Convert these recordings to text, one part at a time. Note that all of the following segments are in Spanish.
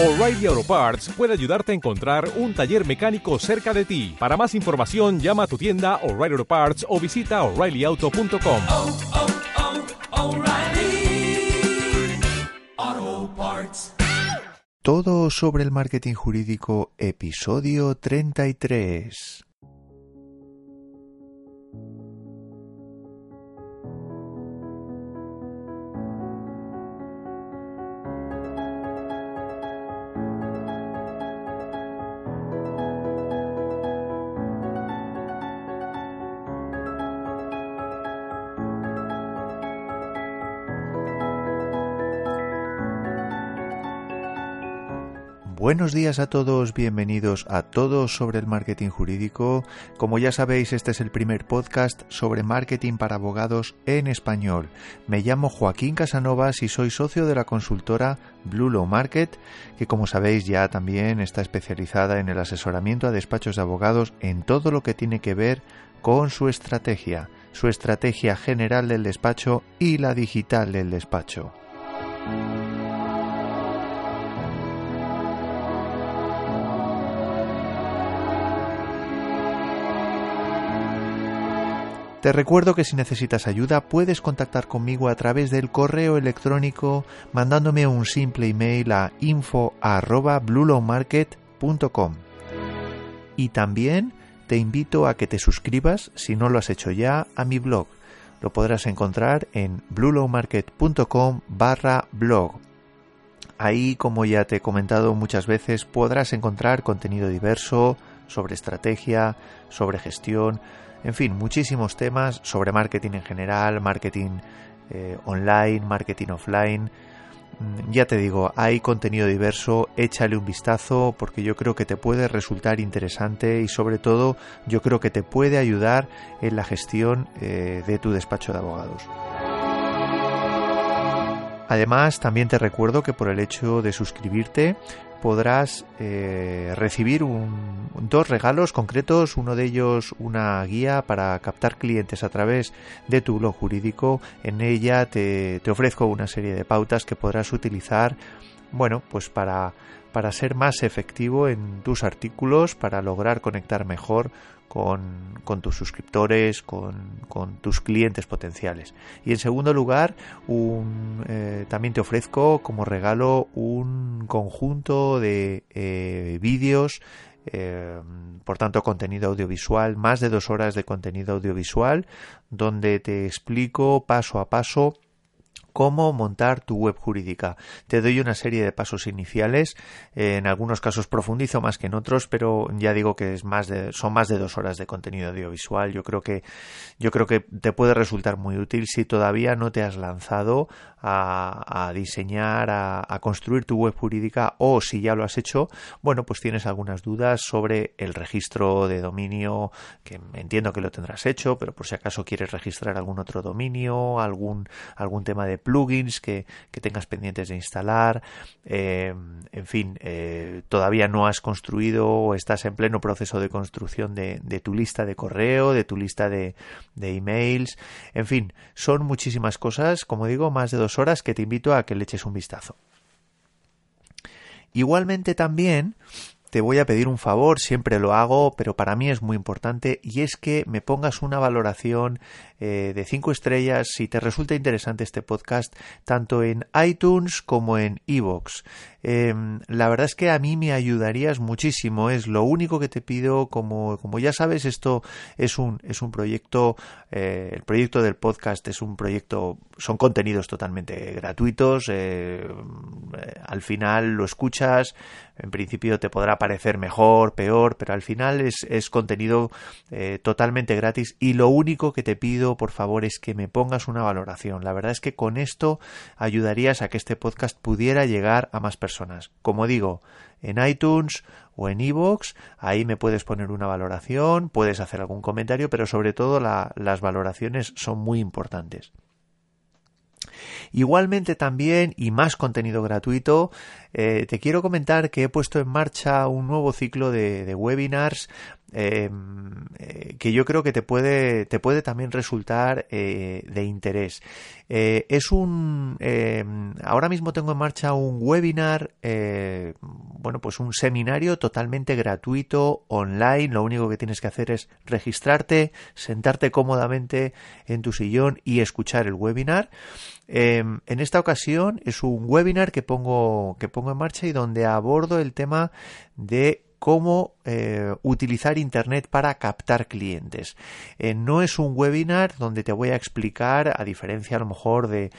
O'Reilly Auto Parts puede ayudarte a encontrar un taller mecánico cerca de ti. Para más información, llama a tu tienda O'Reilly Auto Parts o visita oreillyauto.com. oh, oh, Parts. Todo sobre el marketing jurídico, episodio 33. Buenos días a todos, bienvenidos a Todos sobre el marketing jurídico. Como ya sabéis, este es el primer podcast sobre marketing para abogados en español. Me llamo Joaquín Casanovas y soy socio de la consultora Blue Law Market, que como sabéis ya también está especializada en el asesoramiento a despachos de abogados en todo lo que tiene que ver con su estrategia, su estrategia general del despacho y la digital del despacho. Te recuerdo que si necesitas ayuda puedes contactar conmigo a través del correo electrónico mandándome un simple email a info@bluelawmarket.com. Y también te invito a que te suscribas, si no lo has hecho ya, a mi blog. Lo podrás encontrar en bluelawmarket.com barra blog. Ahí, como ya te he comentado muchas veces, podrás encontrar contenido diverso sobre estrategia, sobre gestión, en fin, muchísimos temas sobre marketing en general, marketing eh, online, marketing offline. Mm, Ya te digo, hay contenido diverso, échale un vistazo porque yo creo que te puede resultar interesante y sobre todo yo creo que te puede ayudar en la gestión eh, de tu despacho de abogados. Además, también te recuerdo que por el hecho de suscribirte podrás eh, recibir dos regalos concretos, uno de ellos una guía para captar clientes a través de tu blog jurídico. En ella te, te ofrezco una serie de pautas que podrás utilizar, bueno, pues para, para ser más efectivo en tus artículos, para lograr conectar mejor con, con tus suscriptores, con, tus clientes potenciales. Y en segundo lugar, eh, también te ofrezco como regalo un conjunto de eh, vídeos, eh, por tanto contenido audiovisual, más de dos horas de contenido audiovisual, donde te explico paso a paso cómo montar tu web jurídica. Te doy una serie de pasos iniciales, eh, en algunos casos profundizo más que en otros, pero ya digo que es más de, son más de dos horas de contenido audiovisual. Yo creo que yo creo que te puede resultar muy útil si todavía no te has lanzado a, diseñar, a, a construir tu web jurídica o si ya lo has hecho, bueno, pues tienes algunas dudas sobre el registro de dominio, que entiendo que lo tendrás hecho, pero por si acaso quieres registrar algún otro dominio, algún, algún tema de plugins que, que tengas pendientes de instalar, eh, en fin, eh, todavía no has construido o estás en pleno proceso de construcción de, tu lista de correo, de tu lista de, de emails, en fin, son muchísimas cosas, como digo, más de dos horas que te invito a que le eches un vistazo. Igualmente también te voy a pedir un favor, siempre lo hago, pero para mí es muy importante y es que me pongas una valoración eh, de 5 estrellas si te resulta interesante este podcast, tanto en iTunes como en iVoox. Eh, la verdad es que a mí me ayudarías muchísimo, es lo único que te pido, como, como ya sabes, esto es un, es un proyecto, eh, el proyecto del podcast es un proyecto, son contenidos totalmente gratuitos, eh, al final lo escuchas, en principio te podrá parecer mejor, peor, pero al final es, es contenido totalmente gratis y lo único que te pido por favor es que me pongas una valoración. La verdad es que con esto ayudarías a que este podcast pudiera llegar a más personas. Como digo, en iTunes o en iVoox, ahí me puedes poner una valoración, puedes hacer algún comentario, pero sobre todo la, las valoraciones son muy importantes. Igualmente también, y más contenido gratuito, eh, te quiero comentar que he puesto en marcha un nuevo ciclo de, webinars eh, que yo creo que te puede, te puede también resultar eh, de interés. Eh, es un, em, ahora mismo tengo en marcha un webinar, bueno, pues un seminario totalmente gratuito, online. Lo único que tienes que hacer es registrarte, sentarte cómodamente en tu sillón y escuchar el webinar. Em, en esta ocasión es un webinar que pongo, que pongo en marcha y donde abordo el tema de cómo eh, utilizar Internet para captar clientes. Eh, no es un webinar donde te voy a explicar, a diferencia a lo mejor de,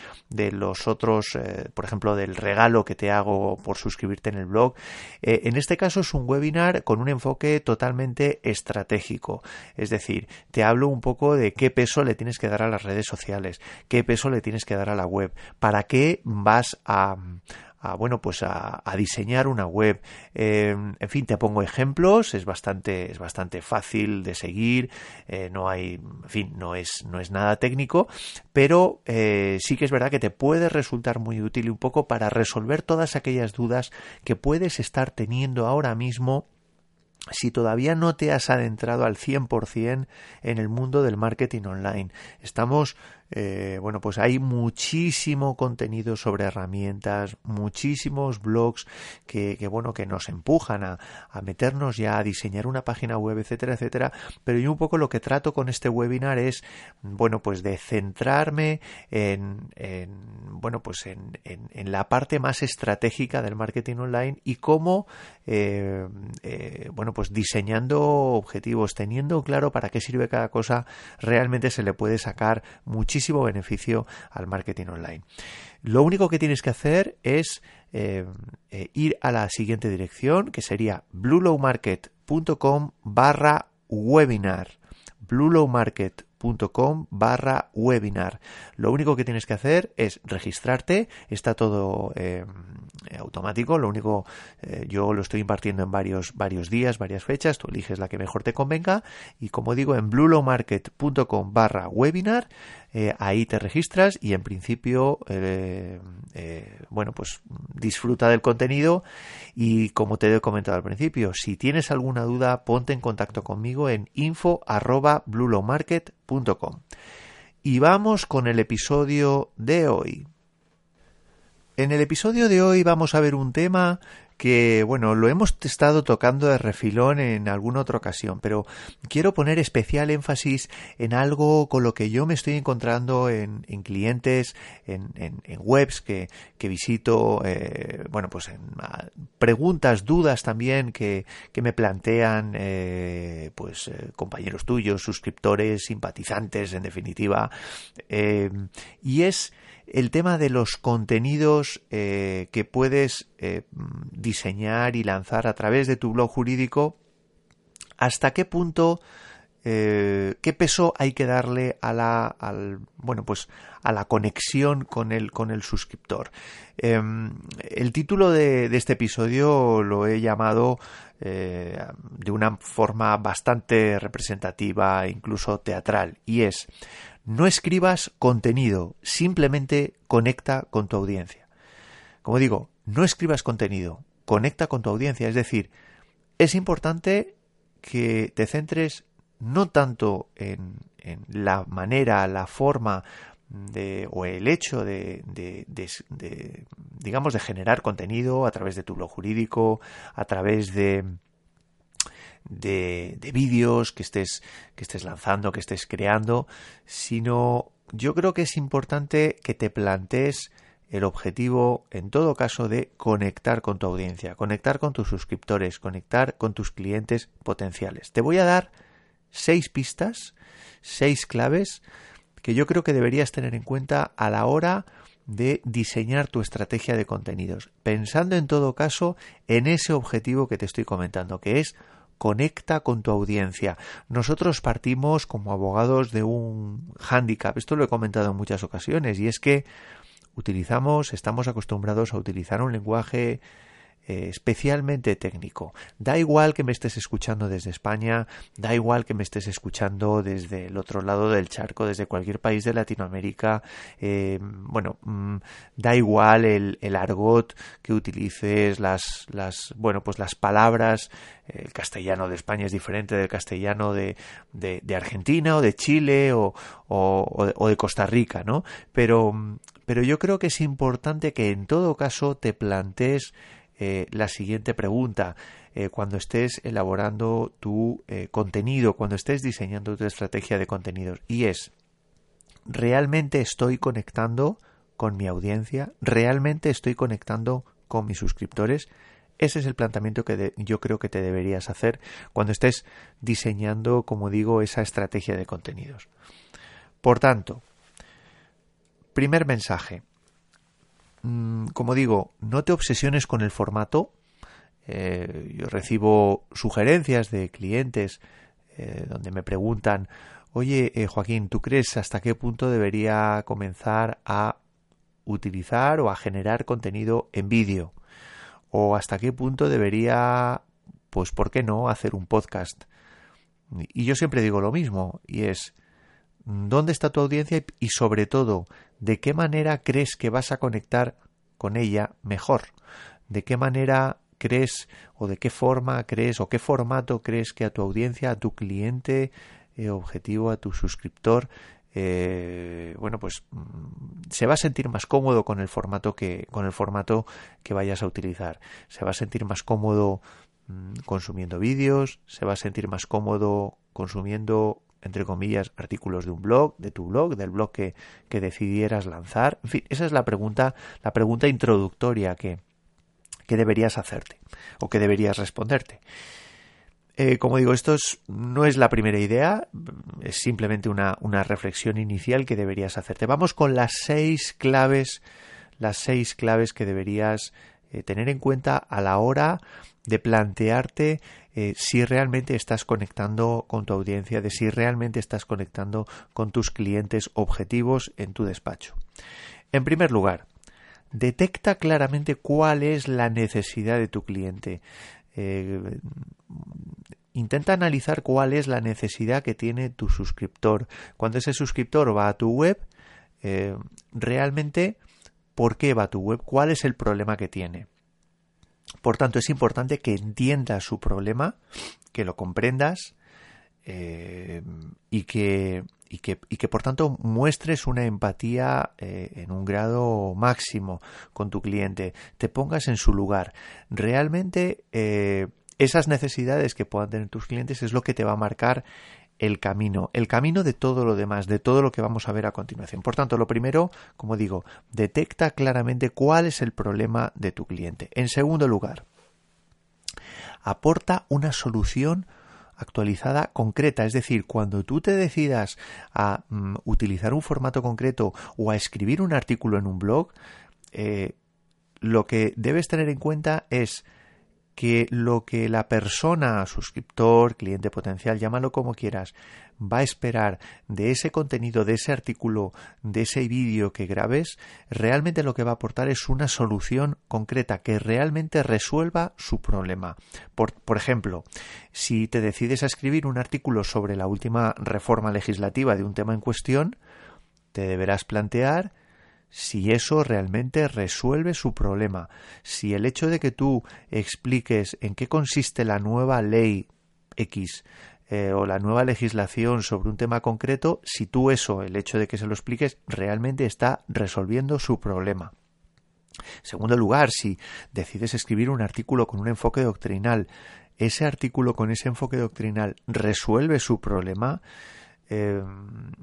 los otros, eh, por ejemplo, del regalo que te hago por suscribirte en el blog. en este caso es un webinar con un enfoque totalmente estratégico. Es decir, te hablo un poco de qué peso le tienes que dar a las redes sociales, qué peso le tienes que dar a la web, para qué vas a a bueno pues a, diseñar una web eh, en fin te pongo ejemplos es bastante es bastante fácil de seguir eh, no hay en fin no es no es nada técnico pero eh, sí que es verdad que te puede resultar muy útil un poco para resolver todas aquellas dudas que puedes estar teniendo ahora mismo si todavía no te has adentrado al 100% en el mundo del marketing online. Estamos eh, bueno, pues hay muchísimo contenido sobre herramientas, muchísimos blogs que, bueno, que nos empujan a, meternos ya a diseñar una página web, etcétera, etcétera. Pero yo un poco lo que trato con este webinar es, bueno, pues de centrarme en, bueno, pues en, la parte más estratégica del marketing online y cómo, eh, eh, bueno, pues diseñando objetivos, teniendo claro para qué sirve cada cosa, realmente se le puede sacar muchísimo beneficio al marketing online. Lo único que tienes que hacer es eh, eh, ir a la siguiente dirección, que sería bluelowmarket.com barra webinar. bluelowmarket.com barra webinar. Lo único que tienes que hacer es registrarte, está todo eh, automático, lo único yo lo estoy impartiendo en varios, varios días, varias fechas, tú eliges la que mejor te convenga y como digo en bluelowmarket.com barra webinar eh, ahí te registras y en principio, eh, eh, bueno, pues disfruta del contenido y como te he comentado al principio, si tienes alguna duda, ponte en contacto conmigo en info Y vamos con el episodio de hoy. En el episodio de hoy vamos a ver un tema que, bueno, lo hemos estado tocando de refilón en alguna otra ocasión, pero quiero poner especial énfasis en algo con lo que yo me estoy encontrando en, clientes, en, webs que, visito, eh, bueno, pues en preguntas, dudas también que, me plantean, eh, pues, eh, compañeros tuyos, suscriptores, simpatizantes, en definitiva, y es el tema de los contenidos eh, que puedes eh, diseñar y lanzar a través de tu blog jurídico, hasta qué punto, eh, qué peso hay que darle a la, bueno, pues a la conexión con el, con el suscriptor. Em, el título de, de, este episodio lo he llamado de una forma bastante representativa, incluso teatral, y es no escribas contenido, simplemente conecta con tu audiencia. Como digo, no escribas contenido, conecta con tu audiencia. Es decir, es importante que te centres no tanto en, la manera, la forma de, o el hecho de, de, digamos, de generar contenido a través de tu blog jurídico, a través de, de, vídeos que estés, que estés lanzando, que estés creando, sino yo creo que es importante que te plantees el objetivo, en todo caso, de conectar con tu audiencia, conectar con tus suscriptores, conectar con tus clientes potenciales. Te voy a dar seis pistas, seis claves que yo creo que deberías tener en cuenta a la hora de diseñar tu estrategia de contenidos, pensando en todo caso en ese objetivo que te estoy comentando, que es conecta con tu audiencia. Nosotros partimos como abogados de un hándicap, esto lo he comentado en muchas ocasiones, y es que utilizamos, estamos acostumbrados a utilizar un lenguaje eh, especialmente técnico. Da igual que me estés escuchando desde España, da igual que me estés escuchando desde el otro lado del charco, desde cualquier país de Latinoamérica, eh, bueno, mm, da igual el, el, argot que utilices, las, las, bueno, pues las palabras, el castellano de España es diferente del castellano de, de, Argentina o de Chile o, o, de Costa Rica, ¿no? Pero, pero yo creo que es importante que en todo caso te plantees eh, la siguiente pregunta. Eh, cuando estés elaborando tu eh, contenido, cuando estés diseñando tu estrategia de contenidos. Y es, ¿realmente estoy conectando con mi audiencia? ¿Realmente estoy conectando con mis suscriptores? Ese es el planteamiento que yo creo que te deberías hacer cuando estés diseñando, como digo, esa estrategia de contenidos. Por tanto, Primer mensaje. Mm, como digo, no te obsesiones con el formato. Eh, yo recibo sugerencias de clientes eh, donde me preguntan, oye eh, Joaquín, ¿tú crees hasta qué punto debería comenzar a utilizar o a generar contenido en vídeo? ¿O hasta qué punto debería, pues, ¿por qué no hacer un podcast? Y yo siempre digo lo mismo, y es, ¿dónde está tu audiencia? Y sobre todo, ¿De qué manera crees que vas a conectar con ella mejor? ¿De qué manera crees o de qué forma crees o qué formato crees que a tu audiencia, a tu cliente eh, objetivo, a tu suscriptor, eh, bueno, pues mm, se va a sentir más cómodo con el formato que con el formato que vayas a utilizar. Se va a sentir más cómodo mm, consumiendo vídeos, se va a sentir más cómodo consumiendo entre comillas, artículos de un blog, de tu blog, del blog que, que decidieras lanzar. En fin, esa es la pregunta, la pregunta introductoria que, que deberías hacerte o que deberías responderte. Eh, como digo, esto no es la primera idea, es simplemente una, una, reflexión inicial que deberías hacerte. Vamos con las seis claves, las seis claves que deberías eh, tener en cuenta a la hora de plantearte eh, si realmente estás conectando con tu audiencia, de si realmente estás conectando con tus clientes objetivos en tu despacho. En primer lugar, detecta claramente cuál es la necesidad de tu cliente. Eh, intenta analizar cuál es la necesidad que tiene tu suscriptor. Cuando ese suscriptor va a tu web, eh, realmente, ¿por qué va a tu web? ¿Cuál es el problema que tiene? Por tanto, es importante que entiendas su problema, que lo comprendas eh, y, que, y, que, y, que, por tanto, muestres una empatía eh, en un grado máximo con tu cliente, te pongas en su lugar. Realmente, eh, esas necesidades que puedan tener tus clientes es lo que te va a marcar el camino, el camino de todo lo demás, de todo lo que vamos a ver a continuación. Por tanto, lo primero, como digo, detecta claramente cuál es el problema de tu cliente. En segundo lugar, aporta una solución actualizada concreta, es decir, cuando tú te decidas a mm, utilizar un formato concreto o a escribir un artículo en un blog, eh, lo que debes tener en cuenta es que lo que la persona, suscriptor, cliente potencial, llámalo como quieras, va a esperar de ese contenido, de ese artículo, de ese vídeo que grabes, realmente lo que va a aportar es una solución concreta que realmente resuelva su problema. Por, por ejemplo, si te decides a escribir un artículo sobre la última reforma legislativa de un tema en cuestión, te deberás plantear si eso realmente resuelve su problema, si el hecho de que tú expliques en qué consiste la nueva ley X eh, o la nueva legislación sobre un tema concreto, si tú eso, el hecho de que se lo expliques, realmente está resolviendo su problema. segundo lugar, si decides escribir un artículo con un enfoque doctrinal, ese artículo con ese enfoque doctrinal resuelve su problema, eh,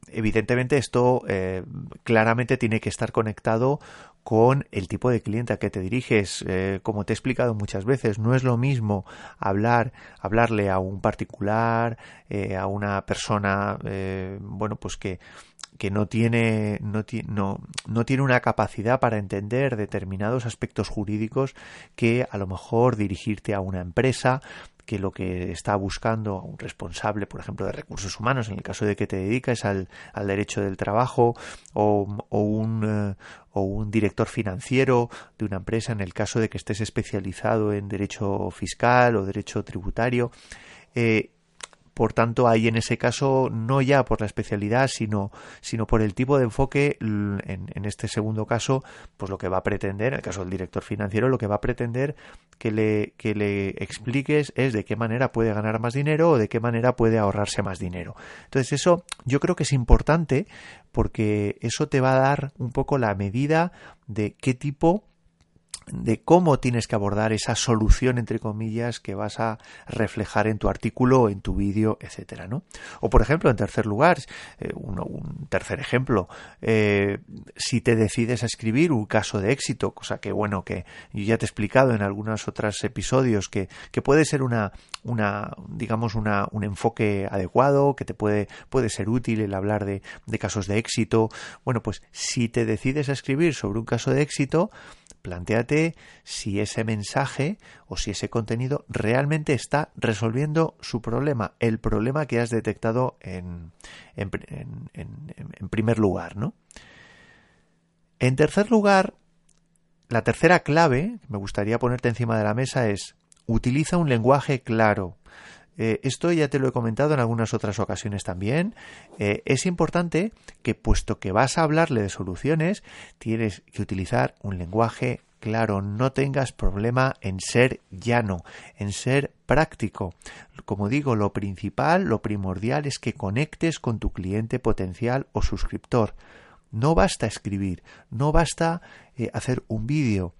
evidentemente esto eh, claramente tiene que estar conectado con el tipo de cliente a que te diriges. Eh, como te he explicado muchas veces, no es lo mismo hablar, hablarle a un particular, a una persona, bueno, pues que que no tiene, no, no, no, tiene una capacidad para entender determinados aspectos jurídicos que a lo mejor dirigirte a una empresa que lo que está buscando un responsable, por ejemplo, de recursos humanos, en el caso de que te dediques al, derecho del trabajo, o, o un, eh, o un director financiero de una empresa, en el caso de que estés especializado en derecho fiscal o derecho tributario, eh, por tanto, ahí en ese caso, no ya por la especialidad, sino, sino por el tipo de enfoque, en, en, este segundo caso, pues lo que va a pretender, en el caso del director financiero, lo que va a pretender que le, que le expliques es de qué manera puede ganar más dinero o de qué manera puede ahorrarse más dinero. Entonces, eso yo creo que es importante porque eso te va a dar un poco la medida de qué tipo de cómo tienes que abordar esa solución entre comillas que vas a reflejar en tu artículo, en tu vídeo, etcétera, ¿no? O por ejemplo, en tercer lugar, eh, un tercer ejemplo, eh, si te decides a escribir un caso de éxito, cosa que bueno que yo ya te he explicado en algunos otros episodios que, que puede ser una, una digamos una, un enfoque adecuado, que te puede puede ser útil el hablar de, de casos de éxito. Bueno, pues si te decides a escribir sobre un caso de éxito, planteate si ese mensaje o si ese contenido realmente está resolviendo su problema, el problema que has detectado en, en, en, primer lugar, ¿no? En tercer lugar, la tercera clave que me gustaría ponerte encima de la mesa es utiliza un lenguaje claro. Eh, esto ya te lo he comentado en algunas otras ocasiones también. Eh, es importante que puesto que vas a hablarle de soluciones, tienes que utilizar un lenguaje claro, no tengas problema en ser llano, en ser práctico. Como digo, lo principal, lo primordial es que conectes con tu cliente potencial o suscriptor. No basta escribir, no basta eh, hacer un vídeo,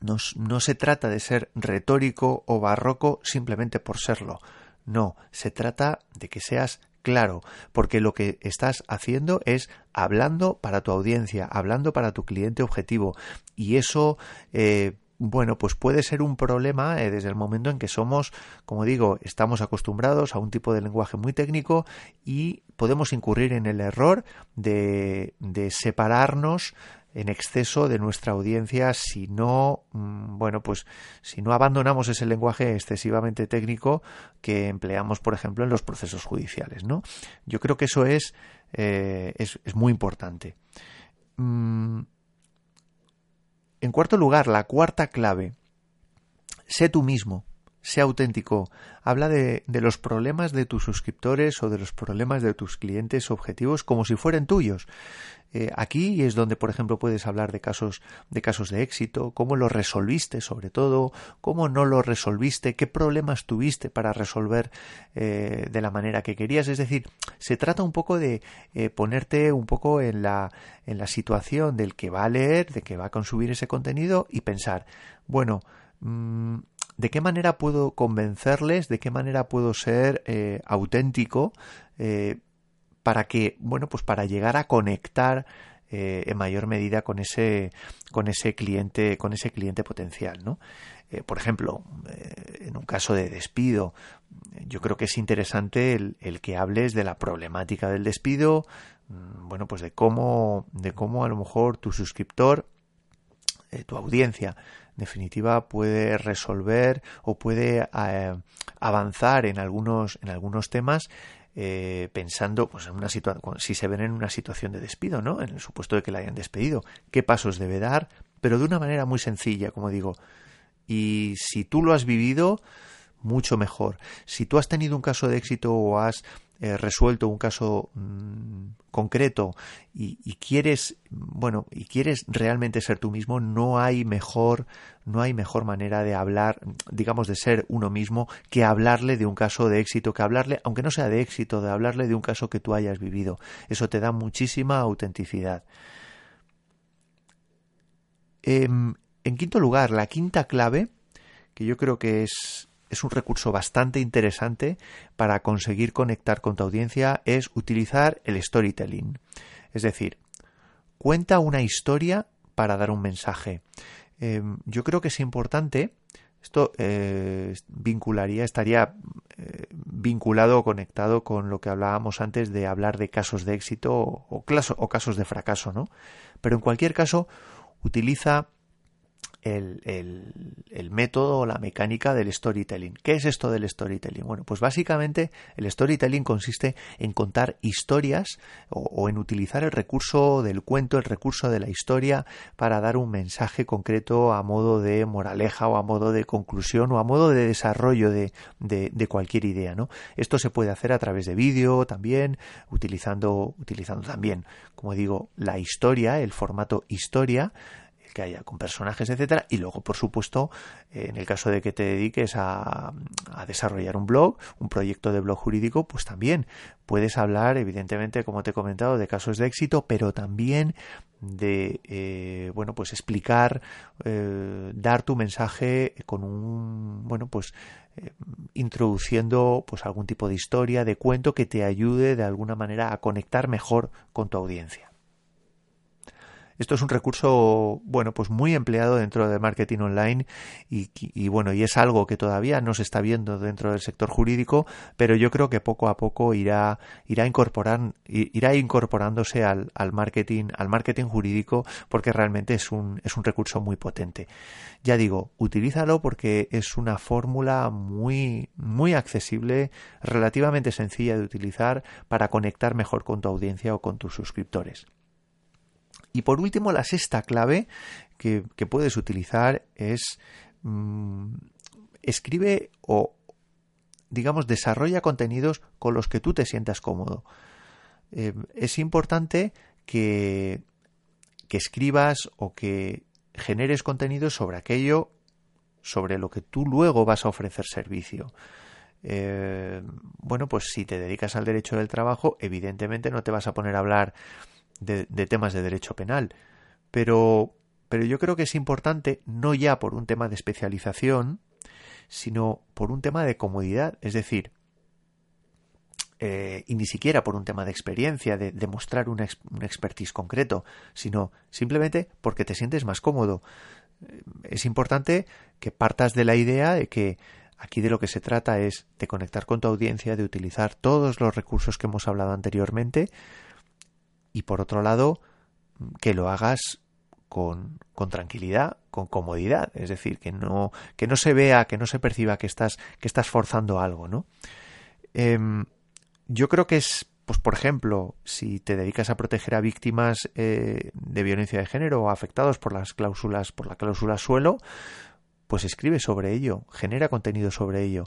no, se trata de ser retórico o barroco simplemente por serlo. No, se trata de que seas claro, porque lo que estás haciendo es hablando para tu audiencia, hablando para tu cliente objetivo. Y eso, eh, bueno, pues puede ser un problema eh, desde el momento en que somos, como digo, estamos acostumbrados a un tipo de lenguaje muy técnico y podemos incurrir en el error de, de separarnos en exceso de nuestra audiencia si no, mm, bueno, pues si no abandonamos ese lenguaje excesivamente técnico que empleamos, por ejemplo, en los procesos judiciales, ¿no? Yo creo que eso es, eh, es, muy importante. Mm, en cuarto lugar, la cuarta clave, sé tú mismo sea auténtico, habla de, de, los problemas de tus suscriptores o de los problemas de tus clientes objetivos como si fueran tuyos. Eh, aquí es donde, por ejemplo, puedes hablar de casos de casos de éxito, cómo lo resolviste, sobre todo, cómo no lo resolviste, qué problemas tuviste para resolver eh, de la manera que querías. Es decir, se trata un poco de eh, ponerte un poco en la en la situación del que va a leer, de que va a consumir ese contenido y pensar, bueno, mm, ¿De qué manera puedo convencerles? ¿De qué manera puedo ser eh, auténtico eh, para que, bueno, pues para llegar a conectar eh, en mayor medida con ese, con ese cliente, con ese cliente potencial, ¿no? por ejemplo, en un caso de despido, yo creo que es interesante el, que hables de la problemática del despido, mm, bueno, pues de cómo, de cómo a lo mejor tu suscriptor, tu audiencia, definitiva puede resolver o puede eh, avanzar en algunos, en algunos temas eh, pensando pues en una situación si se ven en una situación de despido no en el supuesto de que la hayan despedido. Qué pasos debe dar pero de una manera muy sencilla como digo. Y si tú lo has vivido mucho mejor. Si tú has tenido un caso de éxito o has eh, resuelto un caso mm, concreto y, quieres bueno y quieres realmente ser tú mismo no hay mejor no hay mejor manera de hablar digamos de ser uno mismo que hablarle de un caso de éxito que hablarle aunque no sea de éxito de hablarle de un caso que tú hayas vivido. Eso te da muchísima autenticidad. Em, en quinto lugar la quinta clave que yo creo que es es un recurso bastante interesante para conseguir conectar con tu audiencia es utilizar el storytelling. Es decir, cuenta una historia para dar un mensaje. Em, yo creo que es importante, esto eh, vincularía, estaría eh, vinculado o conectado con lo que hablábamos antes de hablar de casos de éxito o, o casos de fracaso, ¿no? Pero en cualquier caso, utiliza el, el, método o la mecánica del storytelling. ¿Qué es esto del storytelling? Bueno, pues básicamente el storytelling consiste en contar historias o, en utilizar el recurso del cuento, el recurso de la historia para dar un mensaje concreto a modo de moraleja o a modo de conclusión o a modo de desarrollo de, de, de cualquier idea. ¿no? Esto se puede hacer a través de vídeo también, utilizando, utilizando también, como digo, la historia, el formato historia, que haya con personajes, etcétera, y luego, por supuesto, en el caso de que te dediques a, desarrollar un blog, un proyecto de blog jurídico, pues también puedes hablar, evidentemente, como te he comentado, de casos de éxito, pero también de, eh, bueno, pues explicar, eh, dar tu mensaje con un, bueno, pues eh, introduciendo pues algún tipo de historia, de cuento que te ayude de alguna manera a conectar mejor con tu audiencia. Esto es un recurso, bueno, pues muy empleado dentro de marketing online y, bueno, y es algo que todavía no se está viendo dentro del sector jurídico, pero yo creo que poco a poco irá, irá, incorporar, irá incorporándose al, al marketing, al marketing jurídico porque realmente es un, es un recurso muy potente. Ya digo, utilízalo porque es una fórmula muy, muy accesible, relativamente sencilla de utilizar para conectar mejor con tu audiencia o con tus suscriptores. Y por último, la sexta clave que, puedes utilizar es mm, escribe o, digamos, desarrolla contenidos con los que tú te sientas cómodo. Eh, es importante que, que escribas o que generes contenidos sobre aquello sobre lo que tú luego vas a ofrecer servicio. Eh, bueno, pues si te dedicas al derecho del trabajo, evidentemente no te vas a poner a hablar de, temas de derecho penal. Pero, pero yo creo que es importante, no ya por un tema de especialización, sino por un tema de comodidad. Es decir, eh, y ni siquiera por un tema de experiencia, de demostrar un, un, expertise concreto, sino simplemente porque te sientes más cómodo. Eh, es importante que partas de la idea de que aquí de lo que se trata es de conectar con tu audiencia, de utilizar todos los recursos que hemos hablado anteriormente, y por otro lado que lo hagas con, con, tranquilidad, con comodidad, es decir, que no, que no se vea, que no se perciba que estás, que estás forzando algo, ¿no? Em, yo creo que es, pues por ejemplo, si te dedicas a proteger a víctimas eh, de violencia de género o afectados por las cláusulas, por la cláusula suelo, pues escribe sobre ello, genera contenido sobre ello.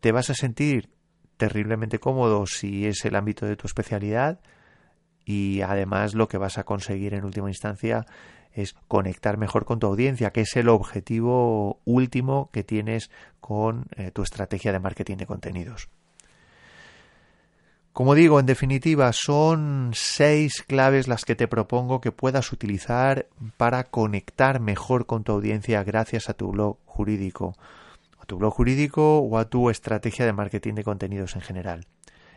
Te vas a sentir terriblemente cómodo si es el ámbito de tu especialidad, y además lo que vas a conseguir en última instancia es conectar mejor con tu audiencia, que es el objetivo último que tienes con eh, tu estrategia de marketing de contenidos. Como digo, en definitiva, son seis claves las que te propongo que puedas utilizar para conectar mejor con tu audiencia gracias a tu blog jurídico, a tu blog jurídico o a tu estrategia de marketing de contenidos en general.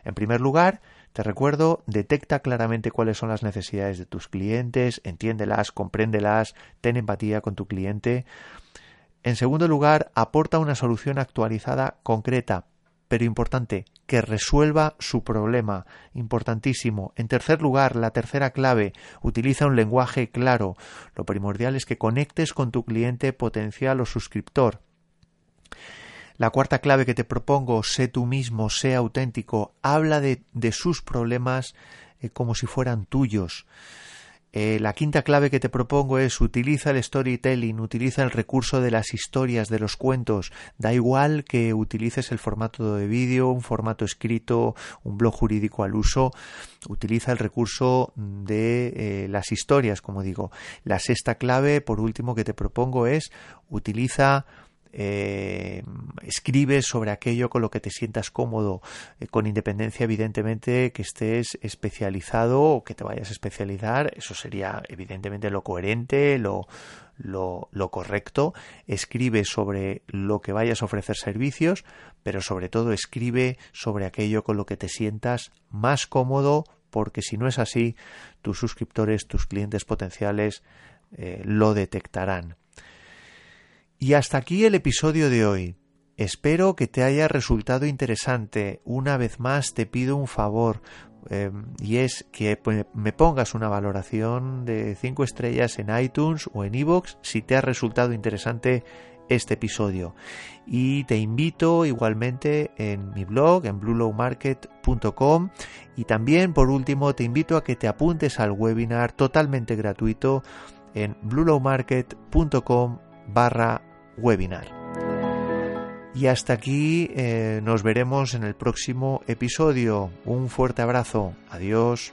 En primer lugar, te recuerdo, detecta claramente cuáles son las necesidades de tus clientes, entiéndelas, compréndelas, ten empatía con tu cliente. En segundo lugar, aporta una solución actualizada, concreta, pero importante, que resuelva su problema. Importantísimo. En tercer lugar, la tercera clave, utiliza un lenguaje claro. Lo primordial es que conectes con tu cliente potencial o suscriptor. La cuarta clave que te propongo, sé tú mismo, sé auténtico, habla de, sus problemas eh, como si fueran tuyos. Eh, la quinta clave que te propongo es utiliza el storytelling, utiliza el recurso de las historias, de los cuentos. Da igual que utilices el formato de vídeo, un formato escrito, un blog jurídico al uso. Utiliza el recurso de eh, las historias, como digo. La sexta clave, por último, que te propongo es utiliza eh, escribes sobre aquello con lo que te sientas cómodo, eh, con independencia evidentemente que estés especializado o que te vayas a especializar, eso sería evidentemente lo coherente, lo, lo, lo correcto, escribe sobre lo que vayas a ofrecer servicios, pero sobre todo escribe sobre aquello con lo que te sientas más cómodo, porque si no es así, tus suscriptores, tus clientes potenciales eh, lo detectarán. Y hasta aquí el episodio de hoy. Espero que te haya resultado interesante. Una vez más te pido un favor. eh, y es que me pongas una valoración de 5 estrellas en iTunes o en iVoox si te ha resultado interesante este episodio. Y te invito igualmente en mi blog, en bluelowmarket.com. Y también, por último, te invito a que te apuntes al webinar totalmente gratuito en bluelowmarket.com barra webinar. Y hasta aquí eh, nos veremos en el próximo episodio. Un fuerte abrazo. Adiós.